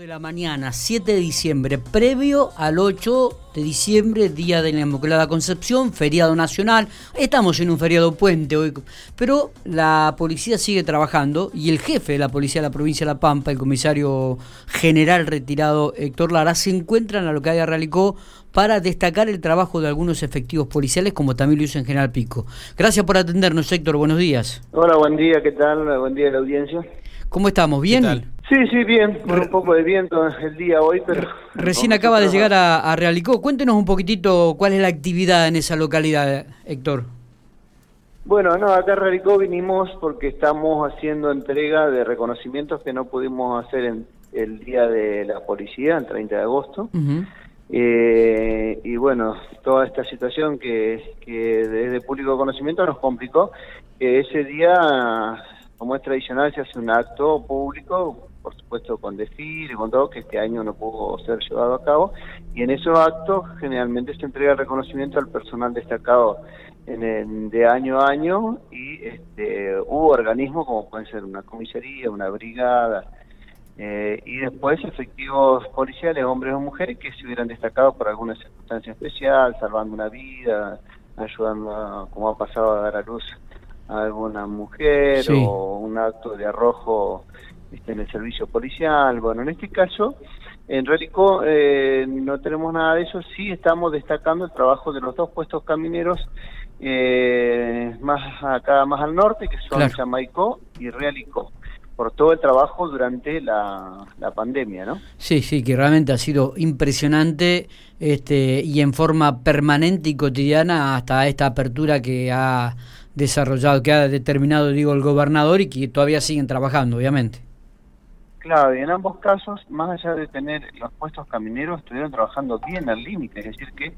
de la mañana, 7 de diciembre, previo al 8 de diciembre, Día de la Inmaculada Concepción, feriado nacional. Estamos en un feriado puente hoy, pero la policía sigue trabajando y el jefe de la policía de la provincia de La Pampa, el comisario general retirado Héctor Lara, se encuentra en la localidad de Realicó para destacar el trabajo de algunos efectivos policiales, como también lo hizo en General Pico. Gracias por atendernos, Héctor. Buenos días. Hola, buen día. ¿Qué tal? Buen día a la audiencia. ¿Cómo estamos? ¿Bien? Sí, sí, bien, con un poco de viento el día hoy, pero... Recién acaba de llegar a, Realicó. Cuéntenos un poquitito cuál es la actividad en esa localidad, Héctor. Bueno, no, acá en Realicó vinimos porque estamos haciendo entrega de reconocimientos que no pudimos hacer en el día de la policía, el 30 de agosto. Eh, y bueno, toda esta situación que, que desde público conocimiento nos complicó, que ese día como es tradicional, se hace un acto público, por supuesto con desfile, con todo, que este año no pudo ser llevado a cabo, y en esos actos generalmente se entrega el reconocimiento al personal destacado en de año a año, y este, hubo organismos como pueden ser una comisaría, una brigada, eh, y después efectivos policiales, hombres o mujeres, que se hubieran destacado por alguna circunstancia especial, salvando una vida, ayudando, como ha pasado, a dar a luz alguna mujer o un acto de arrojo este, en el servicio policial. Bueno, en este caso, en Rélico eh, no tenemos nada de eso, sí estamos destacando el trabajo de los dos puestos camineros eh, más acá más al norte, que son Chamaicó y Realicó por todo el trabajo durante la, la, pandemia, ¿no? Sí, sí, que realmente ha sido impresionante este, y en forma permanente y cotidiana hasta esta apertura que ha desarrollado, que ha determinado, digo, el gobernador y que todavía siguen trabajando, obviamente. Claro, y en ambos casos, más allá de tener los puestos camineros, estuvieron trabajando bien al límite, es decir, que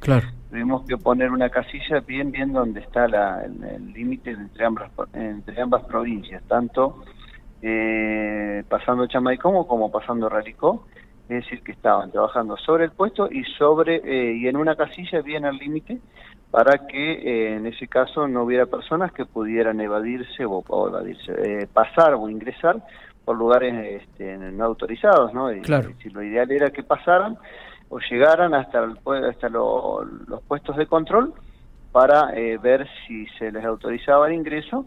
tuvimos que poner una casilla bien, bien donde está el límite entre ambas, entre ambas provincias, tanto eh, pasando Chamaicó como pasando Ralicó, es decir, que estaban trabajando sobre el puesto y sobre eh, y en una casilla bien al límite para que eh, en ese caso no hubiera personas que pudieran evadirse o, evadirse, eh, pasar o ingresar por lugares este, no autorizados, ¿no? Claro. Si lo ideal era que pasaran o llegaran hasta, hasta los puestos de control para eh, ver si se les autorizaba el ingreso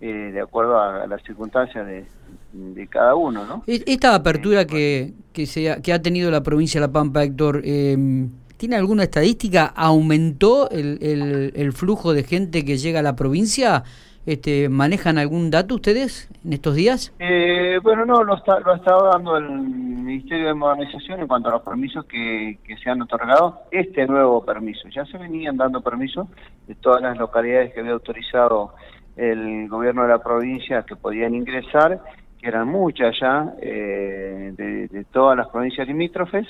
de acuerdo a, las circunstancias de, de, cada uno, ¿no? E-, esta apertura que, que, se ha, que ha tenido la provincia de La Pampa, Héctor, eh, ¿Tiene alguna estadística? ¿Aumentó el, el, flujo de gente que llega a la provincia? Este, ¿Manejan algún dato ustedes en estos días? Eh, bueno, no, lo, está, lo estado dando el Ministerio de Modernización en cuanto a los permisos que, que se han otorgado. Este nuevo permiso, ya se venían dando permisos de todas las localidades que había autorizado el gobierno de la provincia que podían ingresar que eran muchas ya, eh, de, todas las provincias limítrofes,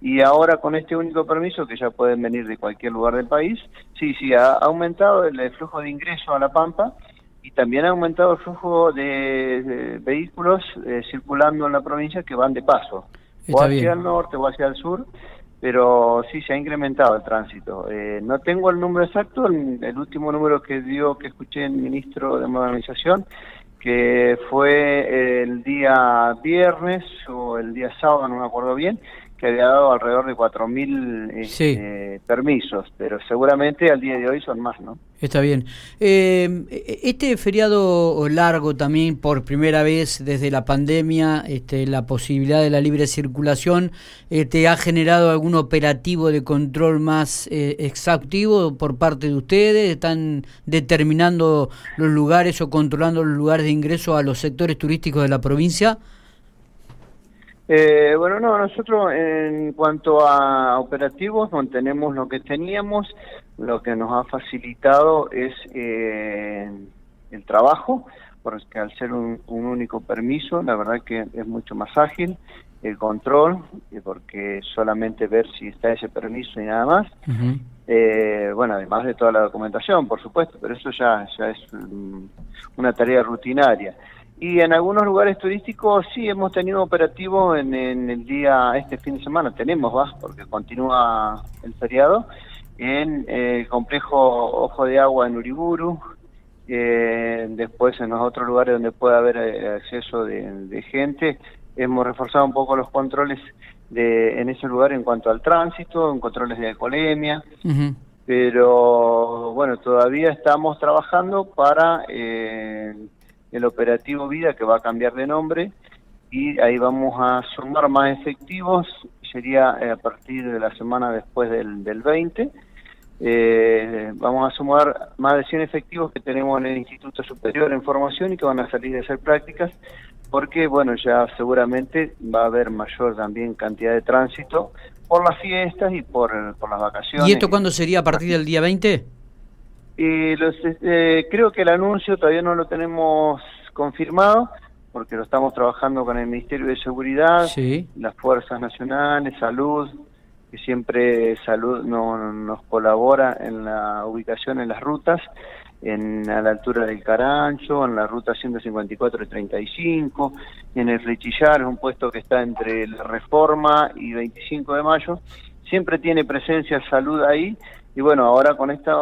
y ahora con este único permiso, que ya pueden venir de cualquier lugar del país, sí, sí, ha aumentado el, flujo de ingreso a La Pampa, y también ha aumentado el flujo de, vehículos eh, circulando en la provincia que van de paso, o hacia el norte o hacia el sur, pero sí se ha incrementado el tránsito. Eh, no tengo el número exacto, el, el, último número que dio, que escuché el ministro de Modernización, que fue el día viernes o el día sábado, no me acuerdo bien, que había dado alrededor de 4.000 este, permisos, pero seguramente al día de hoy son más, ¿no? Está bien. Eh, este feriado largo también, por primera vez desde la pandemia, este, la posibilidad de la libre circulación, este, ¿ha generado algún operativo de control más eh, exhaustivo por parte de ustedes? ¿Están determinando los lugares o controlando los lugares de ingreso a los sectores turísticos de la provincia? Eh, bueno, no, nosotros en cuanto a operativos mantenemos lo que teníamos, lo que nos ha facilitado es eh, el trabajo, porque al ser un, único permiso, la verdad que es mucho más ágil el control, porque solamente ver si está ese permiso y nada más. Eh, bueno, además de toda la documentación, por supuesto, pero eso ya, ya es una tarea rutinaria. Y en algunos lugares turísticos sí hemos tenido operativo en, el día, este fin de semana, tenemos, va, porque continúa el feriado, en el complejo Ojo de Agua en Uriburu, eh, después en los otros lugares donde puede haber eh, acceso de, gente, hemos reforzado un poco los controles de, en ese lugar en cuanto al tránsito, en controles de alcoholemia, pero bueno, todavía estamos trabajando para eh, el operativo Vida que va a cambiar de nombre y ahí vamos a sumar más efectivos, sería eh, a partir de la semana después del, del 20. Eh, vamos a sumar más de 100 efectivos que tenemos en el Instituto Superior en Formación y que van a salir de hacer prácticas porque, bueno, ya seguramente va a haber mayor también cantidad de tránsito por las fiestas y por, por las vacaciones. ¿Y esto cuándo sería a partir del día 20? Y los, eh, creo que el anuncio todavía no lo tenemos confirmado porque lo estamos trabajando con el Ministerio de Seguridad, las Fuerzas Nacionales, Salud, que siempre Salud no, nos colabora en la ubicación en las rutas en, a la altura del Carancho, en la ruta 154 y 35, en el Rechillar, es un puesto que está entre la Reforma y 25 de Mayo. Siempre tiene presencia salud ahí y bueno, ahora con esta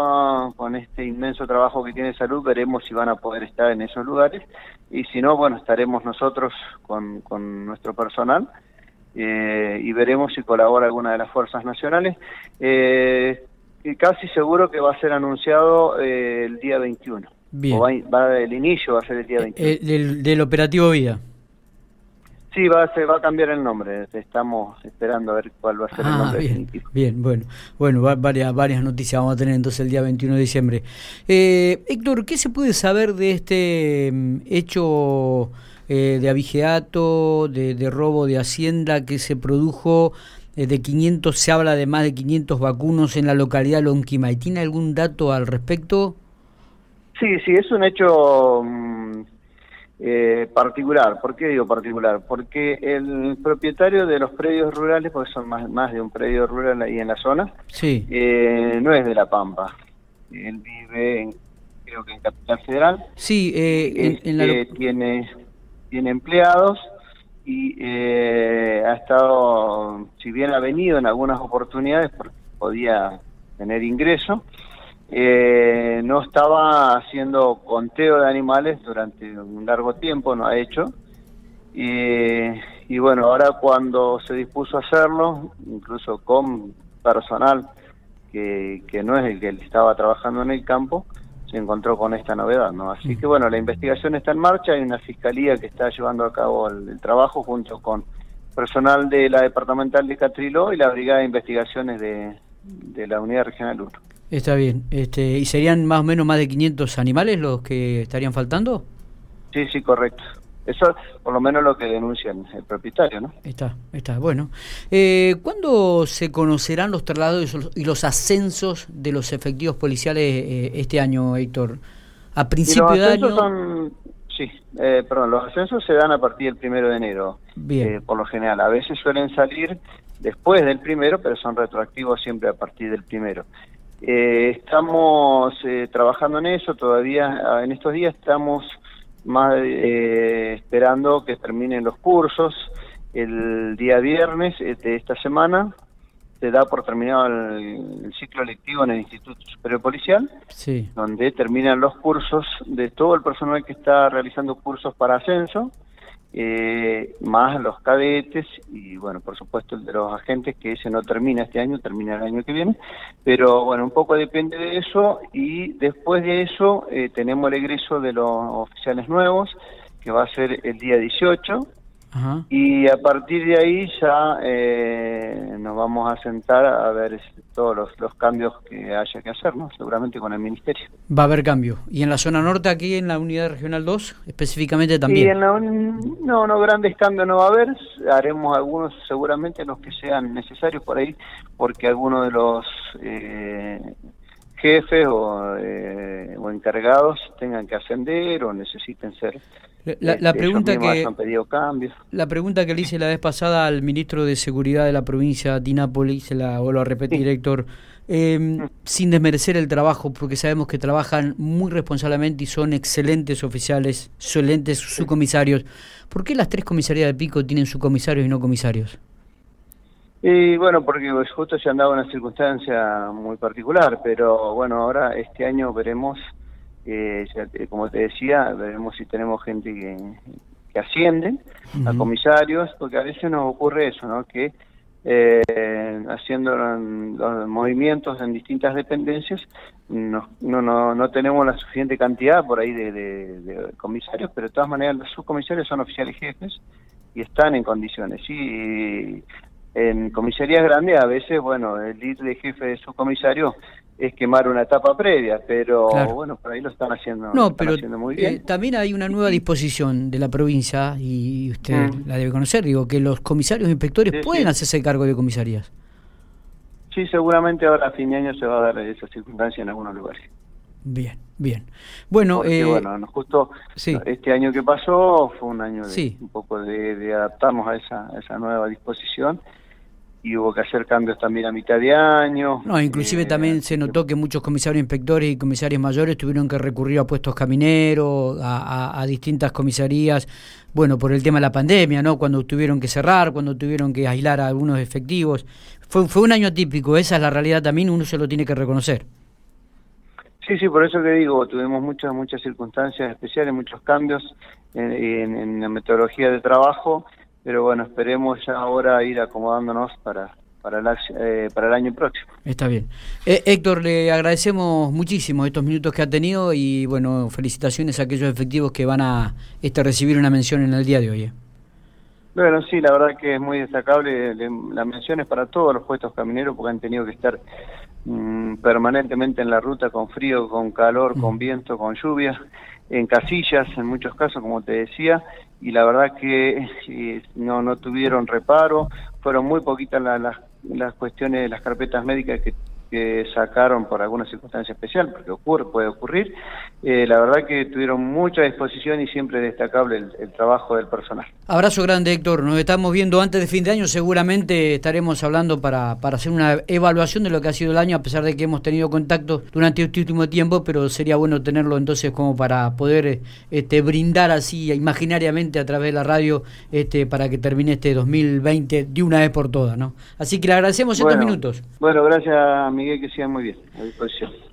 con este inmenso trabajo que tiene salud veremos si van a poder estar en esos lugares y si no, bueno, estaremos nosotros con, con nuestro personal eh, y veremos si colabora alguna de las fuerzas nacionales. Eh, casi seguro que va a ser anunciado eh, el día 21. Bien. va, el inicio va a ser el día 21. Eh, del, del, operativo Vida. Sí, va a, ser, va a cambiar el nombre. Estamos esperando a ver cuál va a ser el ah, nombre bien, definitivo. Bien, bueno, bueno, varias, varias noticias vamos a tener entonces el día 21 de diciembre. Eh, Héctor, ¿qué se puede saber de este mm, hecho eh, de abigeato, de, de robo de hacienda que se produjo eh, de 500, se habla de más de 500 vacunos en la localidad de Lonquimay. ¿Tiene algún dato al respecto? Sí, sí, es un hecho mm, eh, particular. ¿Por qué digo particular? Porque el propietario de los predios rurales, porque son más, más de un predio rural ahí en la zona, sí. eh, no es de La Pampa. Él vive, en, creo que en Capital Federal. Sí, eh, en, en la... Este, tiene, tiene empleados y eh, ha estado, si bien ha venido en algunas oportunidades porque podía tener ingreso, eh, no estaba haciendo conteo de animales durante un largo tiempo, no ha hecho. y bueno, ahora cuando se dispuso a hacerlo, incluso con personal que, que no es el que estaba trabajando en el campo, se encontró con esta novedad, ¿no? Así mm. que bueno, la investigación está en marcha, hay una fiscalía que está llevando a cabo el, trabajo junto con personal de la departamental de Catriló y la brigada de investigaciones de, de la unidad regional 1. Está bien, este, ¿y serían más o menos más de 500 animales los que estarían faltando? Sí, sí, correcto. Eso por lo menos lo que denuncia el propietario, ¿no? Está, está, bueno. Eh, ¿Cuándo se conocerán los traslados y los ascensos de los efectivos policiales eh, este año, Héctor? ¿A principio de año? Son, sí, eh, perdón, los ascensos se dan a partir del primero de enero, Bien. Eh, por lo general. A veces suelen salir después del primero, pero son retroactivos siempre a partir del primero. Eh, estamos eh, trabajando en eso, todavía ah, en estos días estamos más eh, esperando que terminen los cursos. El día viernes eh, de esta semana se da por terminado el, el, ciclo lectivo en el Instituto Superior Policial, sí. donde terminan los cursos de todo el personal que está realizando cursos para ascenso eh, más los cadetes y bueno, por supuesto el de los agentes, que ese no termina este año, termina el año que viene, pero bueno, un poco depende de eso y después de eso eh, tenemos el egreso de los oficiales nuevos, que va a ser el día 18, y a partir de ahí ya eh, nos vamos a sentar a ver todos los, los, cambios que haya que hacer, ¿no? seguramente con el Ministerio. Va a haber cambio. ¿Y en la zona norte, aquí en la Unidad Regional 2, específicamente también? Sí, en la no, no, grandes cambios no va a haber. Haremos algunos seguramente los que sean necesarios por ahí, porque algunos de los... Eh, jefes o, eh, o encargados tengan que ascender o necesiten ser la, la, pregunta que han pedido cambios. La pregunta que le hice la vez pasada al ministro de Seguridad de la provincia de Nápoles, se la vuelvo a repetir, sí. director, eh, mm. sin desmerecer el trabajo, porque sabemos que trabajan muy responsablemente y son excelentes oficiales, excelentes subcomisarios. ¿Por qué las tres comisarías de Pico tienen subcomisarios y no comisarios? Y bueno, porque justo se han dado una circunstancia muy particular, pero bueno, ahora este año veremos eh, como te decía, veremos si tenemos gente que, que ascienden a comisarios, porque a veces nos ocurre eso, ¿no? Que eh, haciendo los movimientos en distintas dependencias, no, no, no, tenemos la suficiente cantidad por ahí de, comisarios, pero de todas maneras los subcomisarios son oficiales jefes y están en condiciones. Y en comisarías grandes a veces, bueno, el ir de jefe de subcomisario es quemar una etapa previa, pero bueno, por ahí lo están haciendo, no, pero, muy bien. Eh, también hay una nueva disposición de la provincia, y usted mm. la debe conocer, digo, que los comisarios inspectores pueden hacerse cargo de comisarías. Sí, seguramente ahora a fin de año se va a dar esa circunstancia en algunos lugares. Bien, bien. Bueno, eh, bueno nos justo este año que pasó fue un año de, un poco de, adaptarnos a esa, a esa nueva disposición y hubo que hacer cambios también a mitad de año. No, inclusive eh, también se notó que muchos comisarios inspectores y comisarios mayores tuvieron que recurrir a puestos camineros, a, distintas comisarías, bueno, por el tema de la pandemia, ¿no? Cuando tuvieron que cerrar, cuando tuvieron que aislar a algunos efectivos. Fue, fue un año típico, esa es la realidad también, uno se lo tiene que reconocer. Sí, sí, por eso que digo, tuvimos muchas, muchas circunstancias especiales, muchos cambios en, en la metodología de trabajo pero bueno, esperemos ya ahora ir acomodándonos para, para, el, eh, para el año próximo. Está bien. Eh, Héctor, le agradecemos muchísimo estos minutos que ha tenido y bueno, felicitaciones a aquellos efectivos que van a este, recibir una mención en el día de hoy. Eh. Bueno, sí, la verdad que es muy destacable. la mención es para todos los puestos camineros porque han tenido que estar mm, permanentemente en la ruta con frío, con calor, con mm. viento, con lluvia, en casillas en muchos casos, como te decía, y la verdad que eh, no, no tuvieron reparo, fueron muy poquitas las, las cuestiones de las carpetas médicas que que sacaron por alguna circunstancia especial, porque ocurre, puede ocurrir. Eh, la verdad que tuvieron mucha disposición y siempre destacable el, trabajo del personal. Abrazo grande, Héctor. Nos estamos viendo antes de fin de año. Seguramente estaremos hablando para, para hacer una evaluación de lo que ha sido el año, a pesar de que hemos tenido contacto durante este último tiempo, pero sería bueno tenerlo entonces como para poder este, brindar así imaginariamente a través de la radio este, para que termine este 2020 de una vez por todas. ¿no? Así que le agradecemos estos minutos. Bueno, gracias. Miguel, que siga muy bien. A disposición.